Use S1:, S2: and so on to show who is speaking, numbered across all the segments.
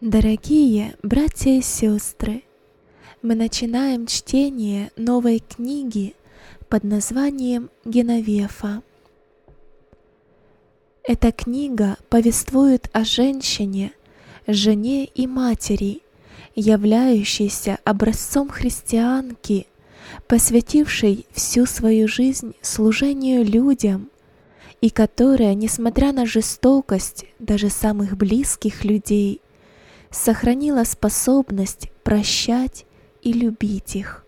S1: Дорогие братья и сестры, мы начинаем чтение новой книги под названием Геновефа. Эта книга повествует о женщине, жене и матери, являющейся образцом христианки, посвятившей всю свою жизнь служению людям и которая, несмотря на жестокость даже самых близких людей, сохранила способность прощать и любить их.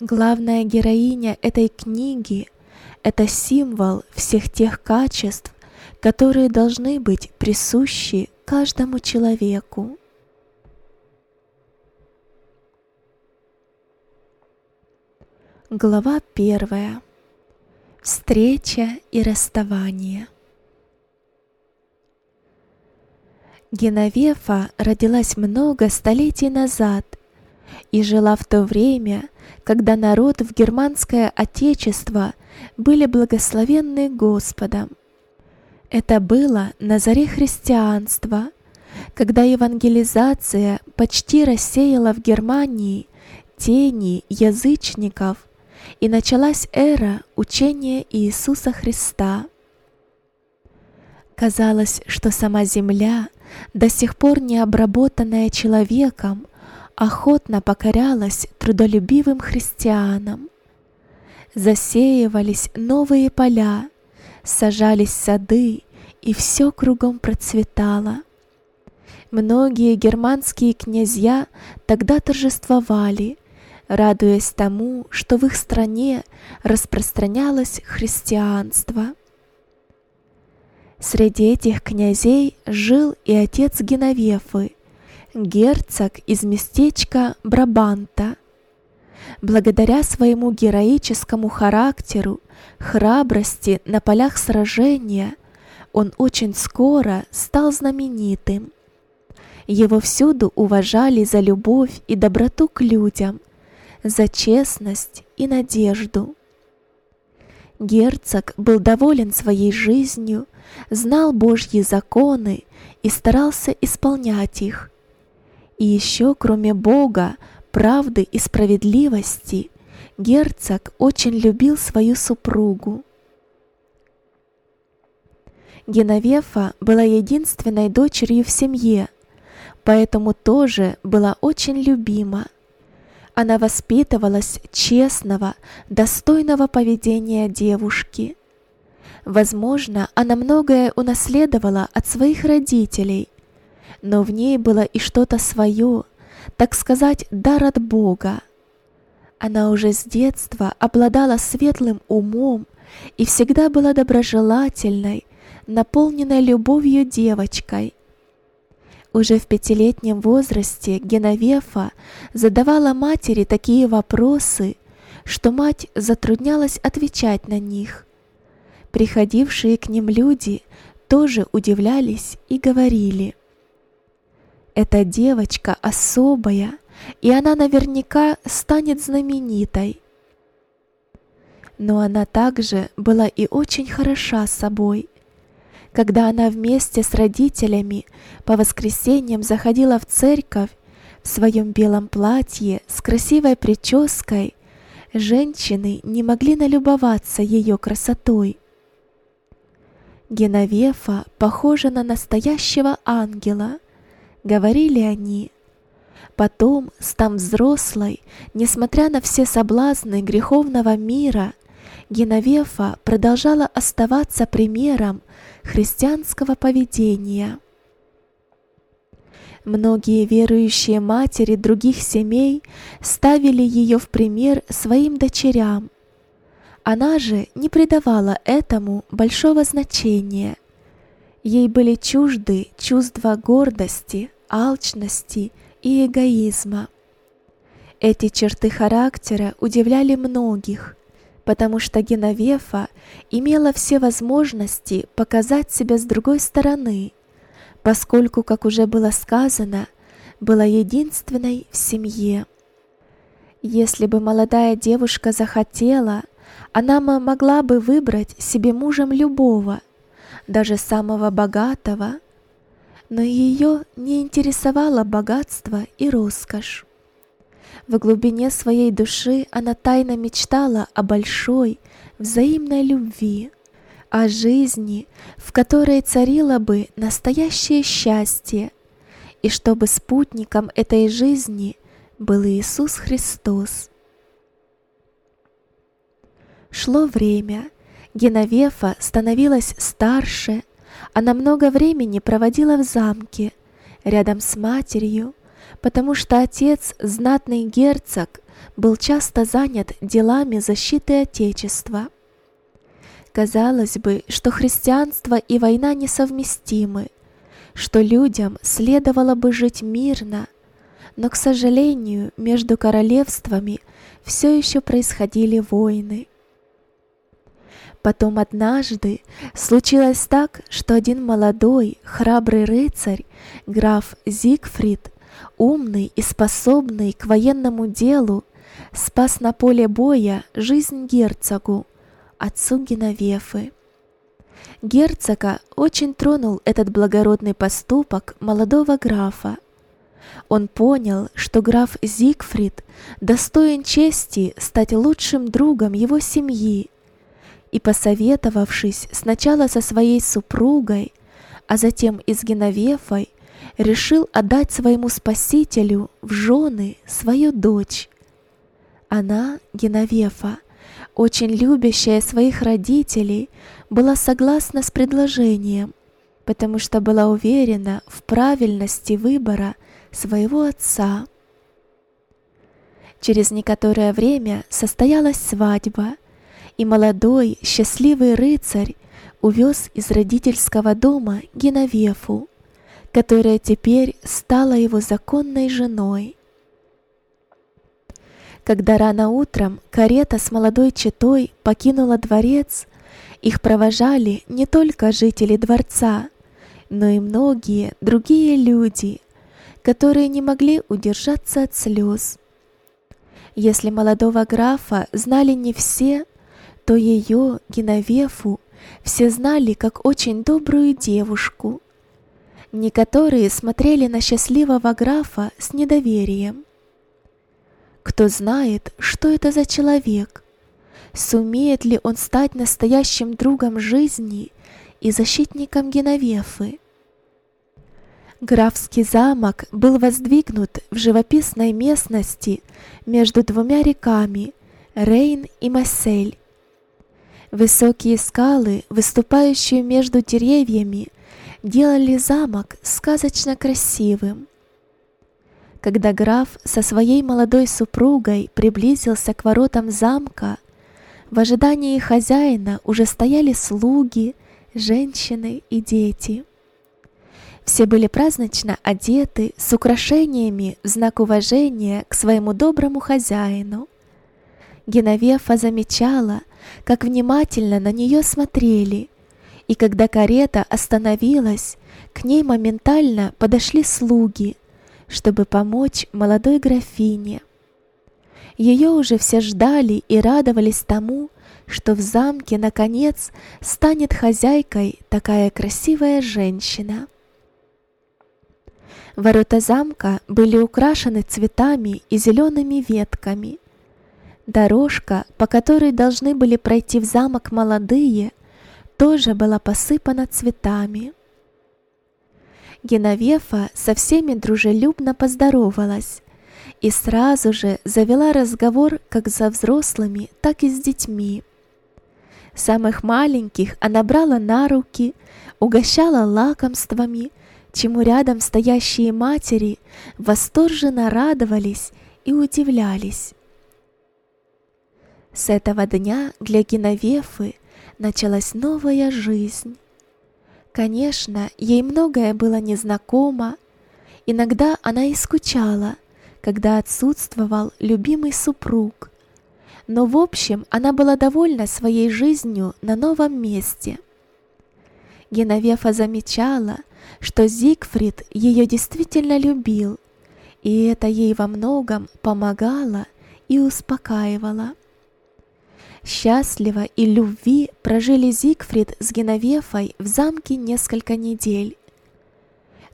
S1: Главная героиня этой книги — это символ всех тех качеств, которые должны быть присущи каждому человеку. Глава первая. Встреча и расставание. Геновефа родилась много столетий назад и жила в то время, когда народ в германское отечество были благословенны Господом. Это было на заре христианства, когда евангелизация почти рассеяла в Германии тени язычников и началась эра учения Иисуса Христа. Казалось, что сама земля – до сих пор не обработанная человеком, охотно покорялась трудолюбивым христианам. Засеивались новые поля, сажались сады, и все кругом процветало. Многие германские князья тогда торжествовали, радуясь тому, что в их стране распространялось христианство. Среди этих князей жил и отец Геновефы, герцог из местечка Брабанта. Благодаря своему героическому характеру, храбрости на полях сражения, он очень скоро стал знаменитым. Его всюду уважали за любовь и доброту к людям, за честность и надежду. Герцог был доволен своей жизнью, знал Божьи законы и старался исполнять их. И еще, кроме Бога, правды и справедливости, герцог очень любил свою супругу. Геновефа была единственной дочерью в семье, поэтому тоже была очень любима. Она воспитывалась честного, достойного поведения девушки. Возможно, она многое унаследовала от своих родителей, но в ней было и что-то свое, так сказать, дар от Бога. Она уже с детства обладала светлым умом и всегда была доброжелательной, наполненной любовью девочкой. Уже в пятилетнем возрасте Геновефа задавала матери такие вопросы, что мать затруднялась отвечать на них. Приходившие к ним люди тоже удивлялись и говорили, «Эта девочка особая, и она наверняка станет знаменитой». Но она также была и очень хороша собой. Когда она вместе с родителями по воскресеньям заходила в церковь в своем белом платье с красивой прической, женщины не могли налюбоваться ее красотой. Геновефа похожа на настоящего ангела, говорили они. Потом, став взрослой, несмотря на все соблазны греховного мира, Геновефа продолжала оставаться примером христианского поведения. Многие верующие матери других семей ставили ее в пример своим дочерям – она же не придавала этому большого значения. Ей были чужды чувства гордости, алчности и эгоизма. Эти черты характера удивляли многих, потому что Геновефа имела все возможности показать себя с другой стороны, поскольку, как уже было сказано, была единственной в семье. Если бы молодая девушка захотела, она могла бы выбрать себе мужем любого, даже самого богатого. но ее не интересовало богатство и роскошь. В глубине своей души она тайно мечтала о большой, взаимной любви, о жизни, в которой царило бы настоящее счастье, и чтобы спутником этой жизни был Иисус Христос. Шло время, Геновефа становилась старше, она много времени проводила в замке, рядом с матерью, потому что отец, знатный герцог, был часто занят делами защиты Отечества. Казалось бы, что христианство и война несовместимы, что людям следовало бы жить мирно, но, к сожалению, между королевствами все еще происходили войны. Потом однажды случилось так, что один молодой, храбрый рыцарь, граф Зигфрид, умный и способный к военному делу, спас на поле боя жизнь герцогу, отцу Геновефы. Герцога очень тронул этот благородный поступок молодого графа. Он понял, что граф Зигфрид достоин чести стать лучшим другом его семьи, и, посоветовавшись сначала со своей супругой, а затем и с Геновефой, решил отдать своему спасителю в жены свою дочь. Она, Геновефа, очень любящая своих родителей, была согласна с предложением, потому что была уверена в правильности выбора своего отца. Через некоторое время состоялась свадьба, и молодой счастливый рыцарь увез из родительского дома Геновефу, которая теперь стала его законной женой. Когда рано утром карета с молодой четой покинула дворец, их провожали не только жители дворца, но и многие другие люди, которые не могли удержаться от слез. Если молодого графа знали не все, то ее, Геновефу, все знали как очень добрую девушку, Некоторые смотрели на счастливого графа с недоверием. Кто знает, что это за человек? Сумеет ли он стать настоящим другом жизни и защитником Геновефы? Графский замок был воздвигнут в живописной местности между двумя реками Рейн и Массель. Высокие скалы, выступающие между деревьями, делали замок сказочно красивым. Когда граф со своей молодой супругой приблизился к воротам замка, в ожидании хозяина уже стояли слуги, женщины и дети. Все были празднично одеты с украшениями в знак уважения к своему доброму хозяину. Геновефа замечала, как внимательно на нее смотрели – и когда карета остановилась, к ней моментально подошли слуги, чтобы помочь молодой графине. Ее уже все ждали и радовались тому, что в замке, наконец, станет хозяйкой такая красивая женщина. Ворота замка были украшены цветами и зелеными ветками. Дорожка, по которой должны были пройти в замок молодые, тоже была посыпана цветами. Геновефа со всеми дружелюбно поздоровалась и сразу же завела разговор как за взрослыми, так и с детьми. Самых маленьких она брала на руки, угощала лакомствами, чему рядом стоящие матери восторженно радовались и удивлялись. С этого дня для Геновефы началась новая жизнь. Конечно, ей многое было незнакомо, иногда она и скучала, когда отсутствовал любимый супруг, но в общем она была довольна своей жизнью на новом месте. Геновефа замечала, что Зигфрид ее действительно любил, и это ей во многом помогало и успокаивало. Счастливо и любви прожили Зигфрид с Геновефой в замке несколько недель.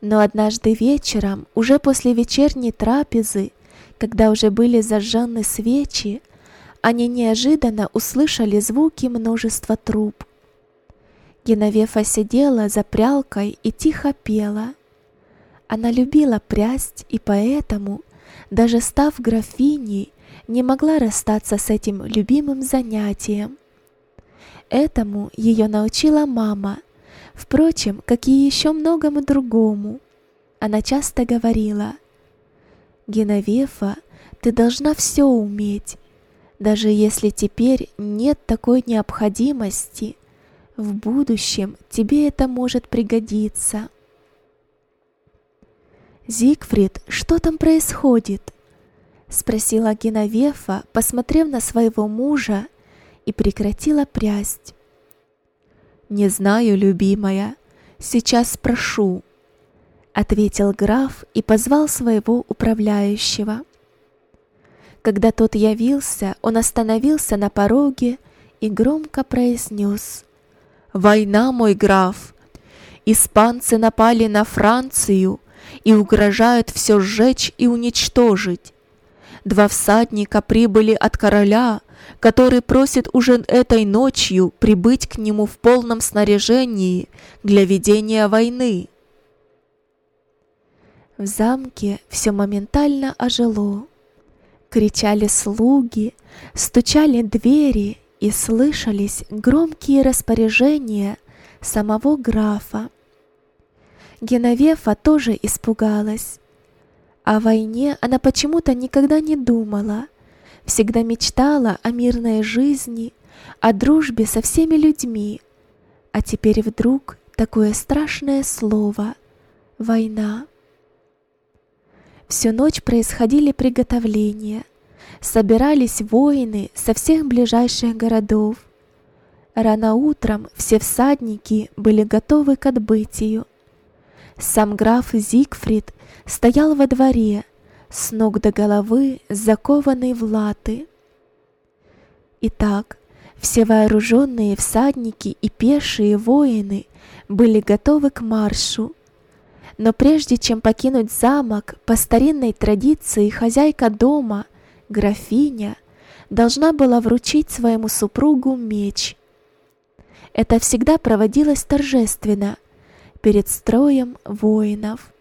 S1: Но однажды вечером, уже после вечерней трапезы, когда уже были зажжены свечи, они неожиданно услышали звуки множества труб. Геновефа сидела за прялкой и тихо пела. Она любила прясть и поэтому, даже став графиней, не могла расстаться с этим любимым занятием. Этому ее научила мама, впрочем, как и еще многому другому. Она часто говорила, «Геновефа, ты должна все уметь, даже если теперь нет такой необходимости, в будущем тебе это может пригодиться». «Зигфрид, что там происходит?» — спросила Геновефа, посмотрев на своего мужа, и прекратила прясть. «Не знаю, любимая, сейчас спрошу», — ответил граф и позвал своего управляющего. Когда тот явился, он остановился на пороге и громко произнес «Война, мой граф! Испанцы напали на Францию и угрожают все сжечь и уничтожить. Два всадника прибыли от короля, который просит уже этой ночью прибыть к нему в полном снаряжении для ведения войны. В замке все моментально ожило. Кричали слуги, стучали двери и слышались громкие распоряжения самого графа. Геновефа тоже испугалась. О войне она почему-то никогда не думала, всегда мечтала о мирной жизни, о дружбе со всеми людьми. А теперь вдруг такое страшное слово — война. Всю ночь происходили приготовления, собирались воины со всех ближайших городов. Рано утром все всадники были готовы к отбытию. Сам граф Зигфрид стоял во дворе, с ног до головы закованный в латы. Итак, все вооруженные всадники и пешие воины были готовы к маршу. Но прежде чем покинуть замок, по старинной традиции хозяйка дома, графиня, должна была вручить своему супругу меч. Это всегда проводилось торжественно, перед строем воинов.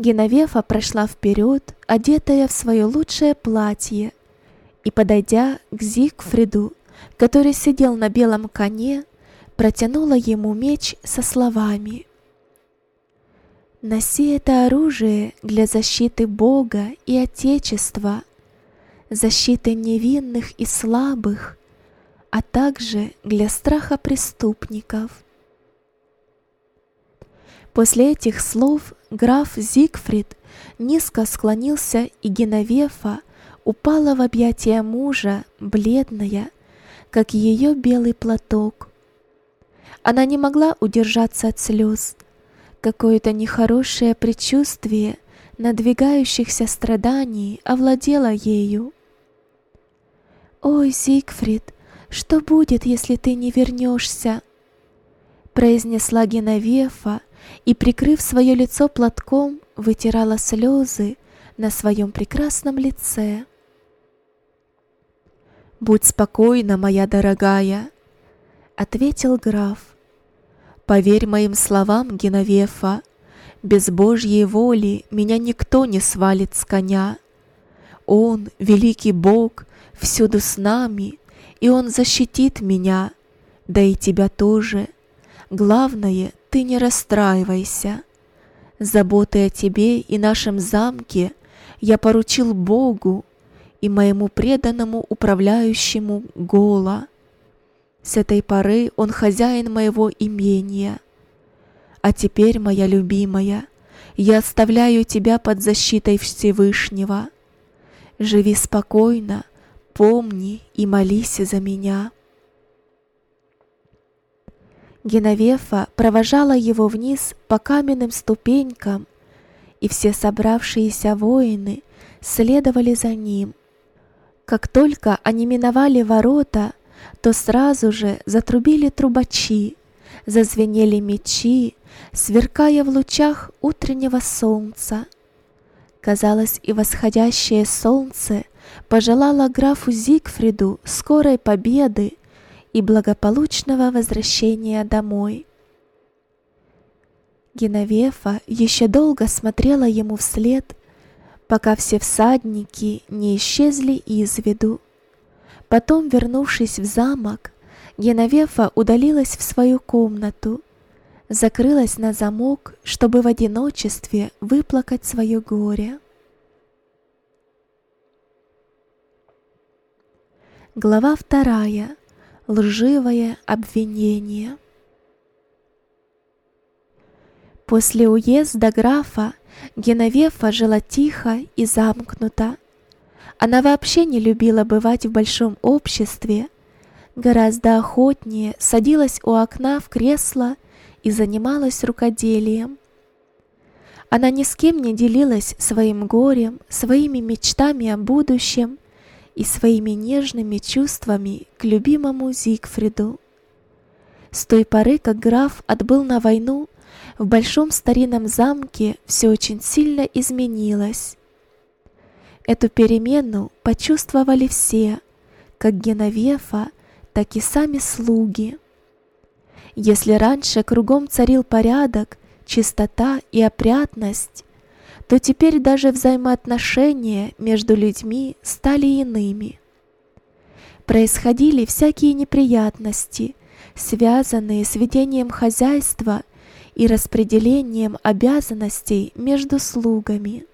S1: Геновефа прошла вперед, одетая в свое лучшее платье, и, подойдя к Зигфриду, который сидел на белом коне, протянула ему меч со словами «Носи это оружие для защиты Бога и Отечества, защиты невинных и слабых, а также для страха преступников». После этих слов граф Зигфрид низко склонился, и Геновефа упала в объятия мужа, бледная, как ее белый платок. Она не могла удержаться от слез. Какое-то нехорошее предчувствие надвигающихся страданий овладело ею. «Ой, Зигфрид, что будет, если ты не вернешься?» произнесла Геновефа, и, прикрыв свое лицо платком, вытирала слезы на своем прекрасном лице. «Будь спокойна, моя дорогая», — ответил граф. «Поверь моим словам, Геновефа, без Божьей воли меня никто не свалит с коня. Он, великий Бог, всюду с нами, и Он защитит меня, да и тебя тоже. Главное, ты не расстраивайся. Заботы о тебе и нашем замке я поручил Богу и моему преданному управляющему Гола. С этой поры он хозяин моего имения. А теперь, моя любимая, я оставляю тебя под защитой Всевышнего. Живи спокойно, помни и молись за меня. Геновефа провожала его вниз по каменным ступенькам, и все собравшиеся воины следовали за ним. Как только они миновали ворота, то сразу же затрубили трубачи, зазвенели мечи, сверкая в лучах утреннего солнца. Казалось, и восходящее солнце пожелало графу Зигфриду скорой победы и благополучного возвращения домой. Геновефа еще долго смотрела ему вслед, пока все всадники не исчезли из виду. Потом, вернувшись в замок, Геновефа удалилась в свою комнату, закрылась на замок, чтобы в одиночестве выплакать свое горе. Глава вторая. Лживое обвинение. После уезда графа Геновефа жила тихо и замкнуто. Она вообще не любила бывать в большом обществе, гораздо охотнее садилась у окна в кресло и занималась рукоделием. Она ни с кем не делилась своим горем, своими мечтами о будущем и своими нежными чувствами к любимому Зигфриду. С той поры, как граф отбыл на войну, в большом старинном замке все очень сильно изменилось. Эту перемену почувствовали все, как Геновефа, так и сами слуги. Если раньше кругом царил порядок, чистота и опрятность, то теперь даже взаимоотношения между людьми стали иными. Происходили всякие неприятности, связанные с ведением хозяйства и распределением обязанностей между слугами.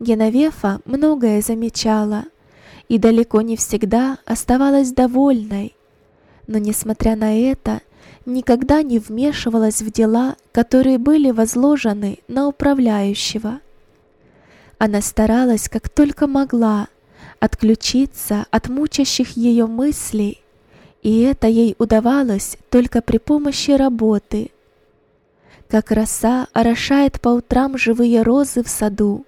S1: Геновефа многое замечала и далеко не всегда оставалась довольной, но, несмотря на это, никогда не вмешивалась в дела, которые были возложены на управляющего. Она старалась как только могла отключиться от мучащих ее мыслей и это ей удавалось только при помощи работы. Как роса орошает по утрам живые розы в саду,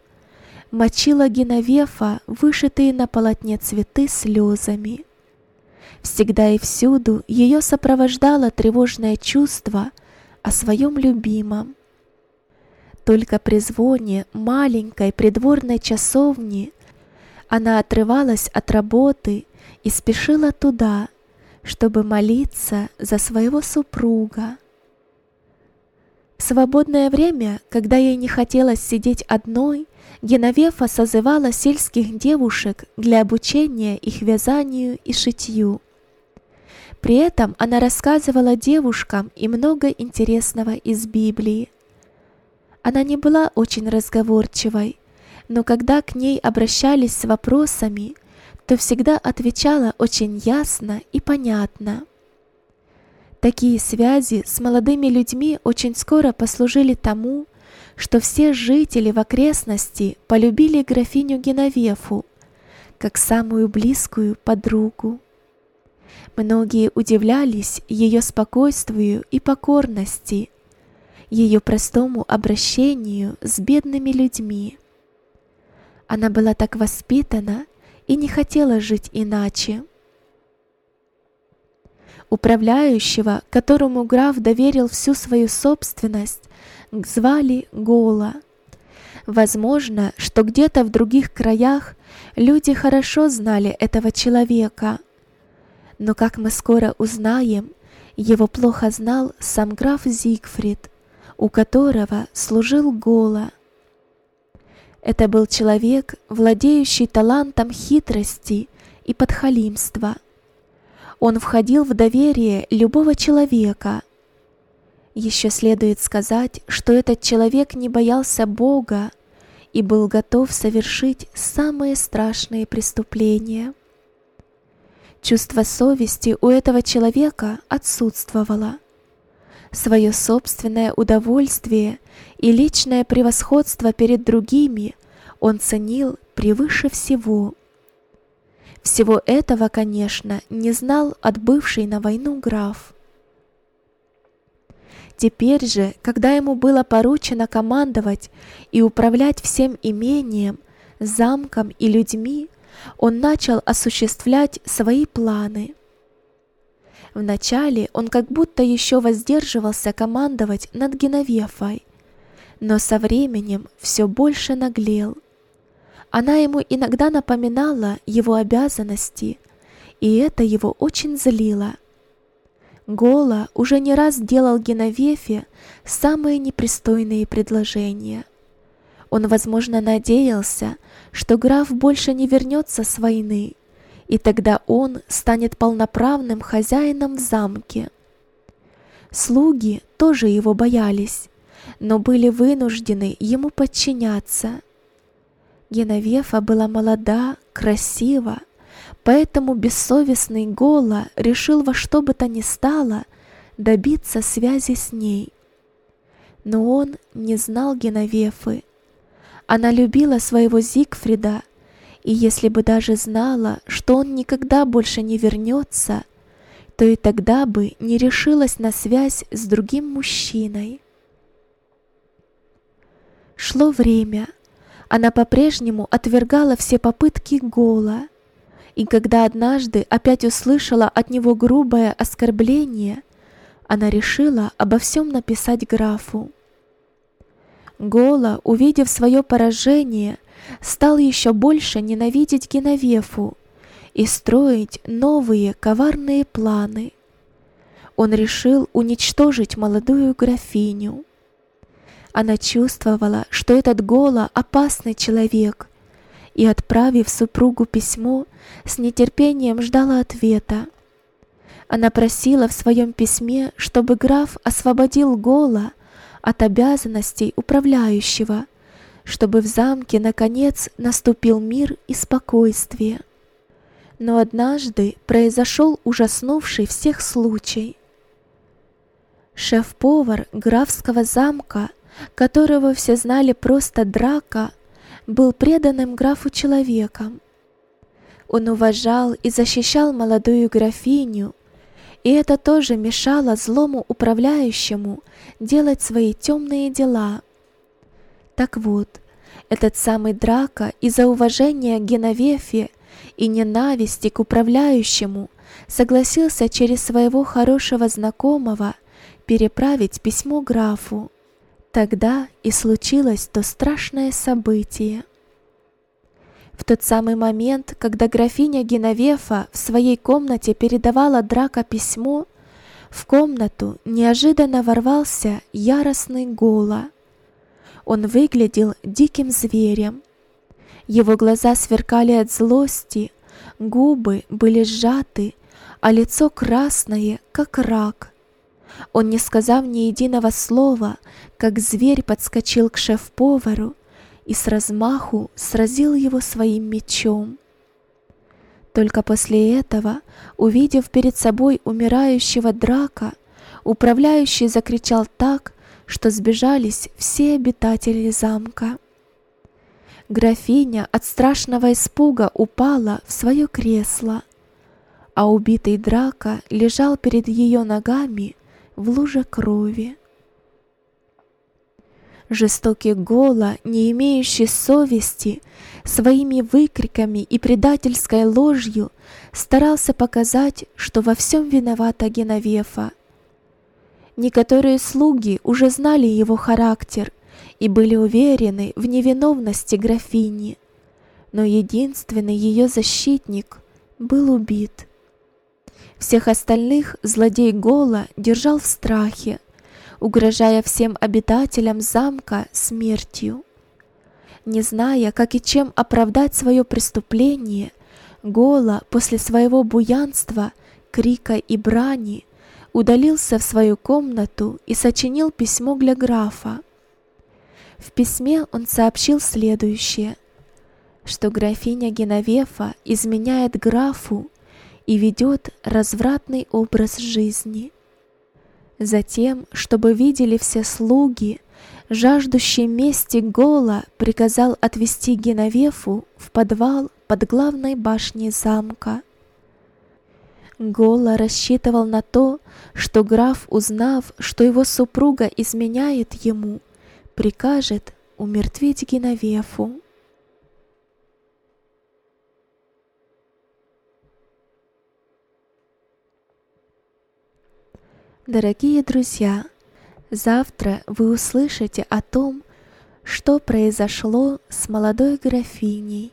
S1: мочила Геновефа вышитые на полотне цветы слезами. Всегда и всюду ее сопровождало тревожное чувство о своем любимом. Только при звоне маленькой придворной часовни она отрывалась от работы и спешила туда, чтобы молиться за своего супруга. В свободное время, когда ей не хотелось сидеть одной, Геновефа созывала сельских девушек для обучения их вязанию и шитью. При этом она рассказывала девушкам и много интересного из Библии. Она не была очень разговорчивой, но когда к ней обращались с вопросами – то всегда отвечала очень ясно и понятно. Такие связи с молодыми людьми очень скоро послужили тому, что все жители в окрестности полюбили графиню Геновефу как самую близкую подругу. Многие удивлялись ее спокойствию и покорности, ее простому обращению с бедными людьми. Она была так воспитана, и не хотела жить иначе. Управляющего, которому граф доверил всю свою собственность, звали Гола. Возможно, что где-то в других краях люди хорошо знали этого человека. Но, как мы скоро узнаем, его плохо знал сам граф Зигфрид, у которого служил Гола. Это был человек, владеющий талантом хитрости и подхалимства. Он входил в доверие любого человека. Еще следует сказать, что этот человек не боялся Бога и был готов совершить самые страшные преступления. Чувство совести у этого человека отсутствовало. Свое собственное удовольствие и личное превосходство перед другими он ценил превыше всего. Всего этого, конечно, не знал отбывший на войну граф. Теперь же, когда ему было поручено командовать и управлять всем имением, замком и людьми, он начал осуществлять свои планы. Вначале он как будто еще воздерживался командовать над Геновефой, но со временем все больше наглел. Она ему иногда напоминала его обязанности, и это его очень злило. Гола уже не раз делал Геновефе самые непристойные предложения. Он, возможно, надеялся, что граф больше не вернется с войны, и тогда он станет полноправным хозяином в замке. Слуги тоже его боялись, но были вынуждены ему подчиняться. Геновефа была молода, красива, поэтому бессовестный Гола решил во что бы то ни стало добиться связи с ней. Но он не знал Геновефы. Она любила своего Зигфрида и если бы даже знала, что он никогда больше не вернется, то и тогда бы не решилась на связь с другим мужчиной. Шло время. Она по-прежнему отвергала все попытки Гола. И когда однажды опять услышала от него грубое оскорбление, она решила обо всем написать графу. Гола, увидев свое поражение, стал еще больше ненавидеть Геновефу и строить новые коварные планы. Он решил уничтожить молодую графиню. Она чувствовала, что этот Гола опасный человек, и, отправив супругу письмо, с нетерпением ждала ответа. Она просила в своем письме, чтобы граф освободил Гола от обязанностей управляющего – чтобы в замке наконец наступил мир и спокойствие. Но однажды произошел ужаснувший всех случай. Шеф-повар графского замка, которого все знали просто Драка, был преданным графу человеком. Он уважал и защищал молодую графиню, и это тоже мешало злому управляющему делать свои темные дела – так вот, этот самый Драка из-за уважения к Геновефе и ненависти к управляющему согласился через своего хорошего знакомого переправить письмо графу. Тогда и случилось то страшное событие. В тот самый момент, когда графиня Геновефа в своей комнате передавала Драка письмо, в комнату неожиданно ворвался яростный Гола. Он выглядел диким зверем. Его глаза сверкали от злости, губы были сжаты, а лицо красное, как рак. Он, не сказав ни единого слова, как зверь подскочил к шеф-повару и с размаху сразил его своим мечом. Только после этого, увидев перед собой умирающего драка, управляющий закричал так, что сбежались все обитатели замка. Графиня от страшного испуга упала в свое кресло, а убитый драка лежал перед ее ногами в луже крови. Жестокий Гола, не имеющий совести, своими выкриками и предательской ложью старался показать, что во всем виновата Геновефа, Некоторые слуги уже знали его характер и были уверены в невиновности графини, но единственный ее защитник был убит. Всех остальных злодей Гола держал в страхе, угрожая всем обитателям замка смертью. Не зная, как и чем оправдать свое преступление, Гола после своего буянства, крика и брани удалился в свою комнату и сочинил письмо для графа. В письме он сообщил следующее, что графиня Геновефа изменяет графу и ведет развратный образ жизни. Затем, чтобы видели все слуги, жаждущий мести Гола приказал отвести Геновефу в подвал под главной башней замка. Гола рассчитывал на то, что граф, узнав, что его супруга изменяет ему, прикажет умертвить Геновефу. Дорогие друзья, завтра вы услышите о том, что произошло с молодой графиней,